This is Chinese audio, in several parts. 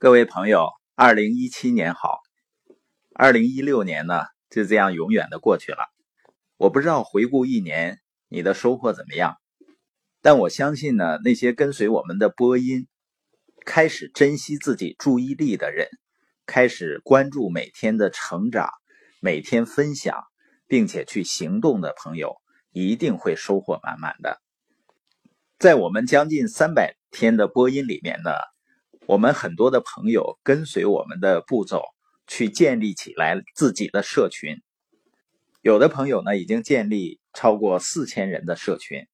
各位朋友，二零一七年好，二零一六年呢就这样永远的过去了。我不知道回顾一年你的收获怎么样，但我相信呢，那些跟随我们的播音，开始珍惜自己注意力的人，开始关注每天的成长，每天分享，并且去行动的朋友，一定会收获满满的。在我们将近三百天的播音里面呢。我们很多的朋友跟随我们的步骤去建立起来自己的社群，有的朋友呢已经建立超过四千人的社群。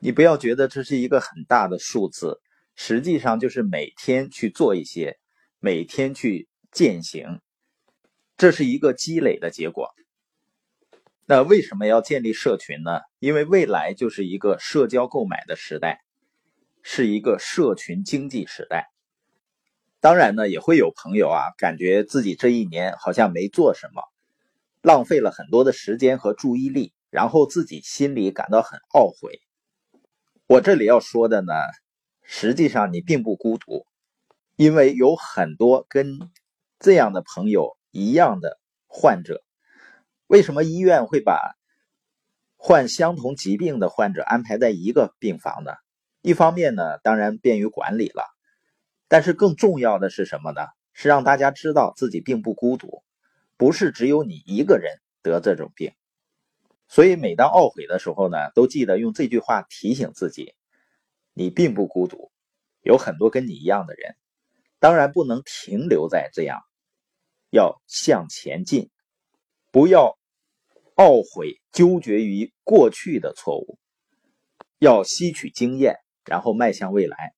你不要觉得这是一个很大的数字，实际上就是每天去做一些，每天去践行，这是一个积累的结果。那为什么要建立社群呢？因为未来就是一个社交购买的时代。是一个社群经济时代，当然呢，也会有朋友啊，感觉自己这一年好像没做什么，浪费了很多的时间和注意力，然后自己心里感到很懊悔。我这里要说的呢，实际上你并不孤独，因为有很多跟这样的朋友一样的患者。为什么医院会把患相同疾病的患者安排在一个病房呢？一方面呢，当然便于管理了，但是更重要的是什么呢？是让大家知道自己并不孤独，不是只有你一个人得这种病。所以每当懊悔的时候呢，都记得用这句话提醒自己：你并不孤独，有很多跟你一样的人。当然不能停留在这样，要向前进，不要懊悔纠结于过去的错误，要吸取经验。然后迈向未来，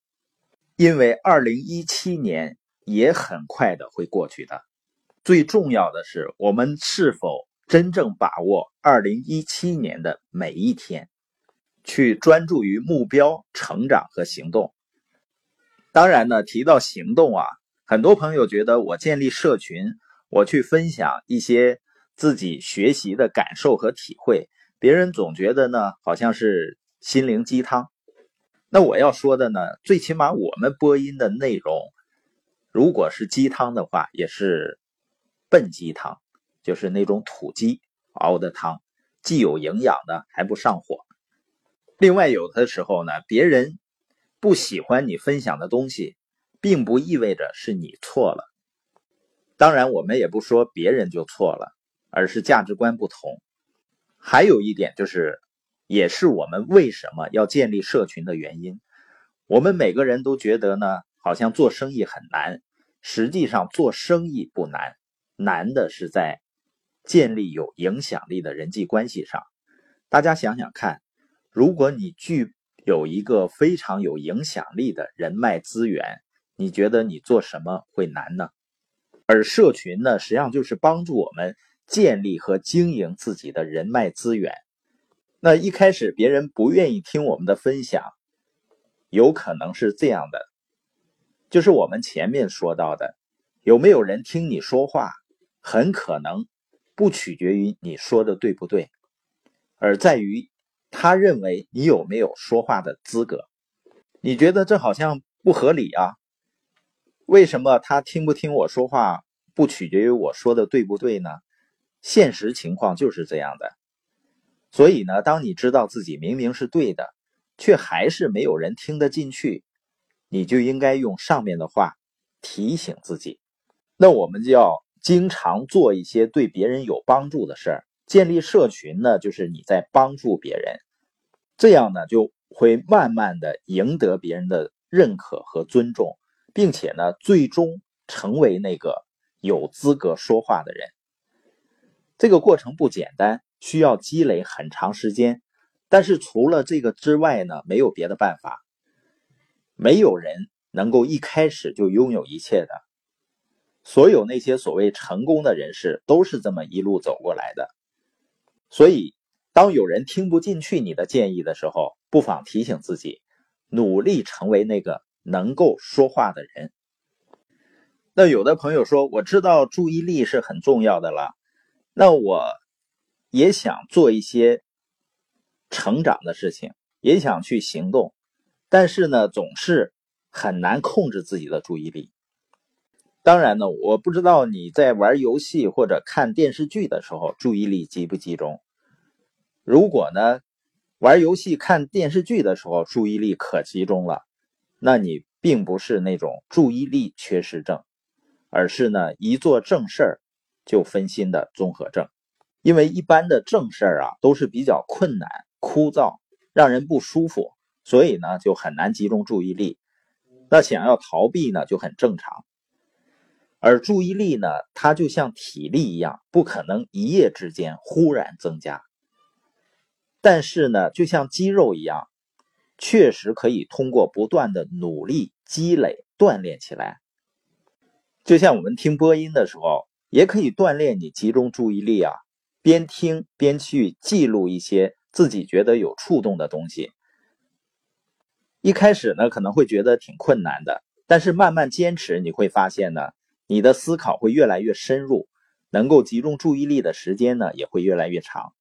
因为二零一七年也很快的会过去的。最重要的是，我们是否真正把握二零一七年的每一天，去专注于目标、成长和行动。当然呢，提到行动啊，很多朋友觉得我建立社群，我去分享一些自己学习的感受和体会，别人总觉得呢，好像是心灵鸡汤。那我要说的呢，最起码我们播音的内容，如果是鸡汤的话，也是笨鸡汤，就是那种土鸡熬的汤，既有营养的，还不上火。另外，有的时候呢，别人不喜欢你分享的东西，并不意味着是你错了。当然，我们也不说别人就错了，而是价值观不同。还有一点就是。也是我们为什么要建立社群的原因。我们每个人都觉得呢，好像做生意很难。实际上，做生意不难，难的是在建立有影响力的人际关系上。大家想想看，如果你具有一个非常有影响力的人脉资源，你觉得你做什么会难呢？而社群呢，实际上就是帮助我们建立和经营自己的人脉资源。那一开始别人不愿意听我们的分享，有可能是这样的，就是我们前面说到的，有没有人听你说话，很可能不取决于你说的对不对，而在于他认为你有没有说话的资格。你觉得这好像不合理啊？为什么他听不听我说话不取决于我说的对不对呢？现实情况就是这样的。所以呢，当你知道自己明明是对的，却还是没有人听得进去，你就应该用上面的话提醒自己。那我们就要经常做一些对别人有帮助的事儿。建立社群呢，就是你在帮助别人，这样呢就会慢慢的赢得别人的认可和尊重，并且呢，最终成为那个有资格说话的人。这个过程不简单。需要积累很长时间，但是除了这个之外呢，没有别的办法。没有人能够一开始就拥有一切的，所有那些所谓成功的人士都是这么一路走过来的。所以，当有人听不进去你的建议的时候，不妨提醒自己，努力成为那个能够说话的人。那有的朋友说：“我知道注意力是很重要的了，那我。”也想做一些成长的事情，也想去行动，但是呢，总是很难控制自己的注意力。当然呢，我不知道你在玩游戏或者看电视剧的时候注意力集不集中。如果呢，玩游戏看电视剧的时候注意力可集中了，那你并不是那种注意力缺失症，而是呢一做正事儿就分心的综合症。因为一般的正事儿啊都是比较困难、枯燥，让人不舒服，所以呢就很难集中注意力。那想要逃避呢就很正常。而注意力呢，它就像体力一样，不可能一夜之间忽然增加。但是呢，就像肌肉一样，确实可以通过不断的努力积累锻炼起来。就像我们听播音的时候，也可以锻炼你集中注意力啊，边听边去记录一些自己觉得有触动的东西。一开始呢，可能会觉得挺困难的，但是慢慢坚持，你会发现呢。你的思考会越来越深入，能够集中注意力的时间呢也会越来越长。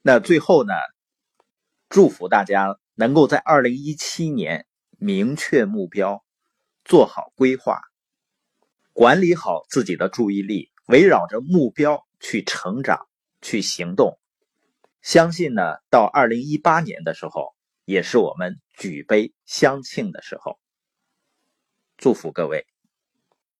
那最后呢，祝福大家能够在二零一七年明确目标，做好规划，管理好自己的注意力，围绕着目标去成长、去行动。相信呢，到二零一八年的时候，也是我们举杯相庆的时候。祝福各位。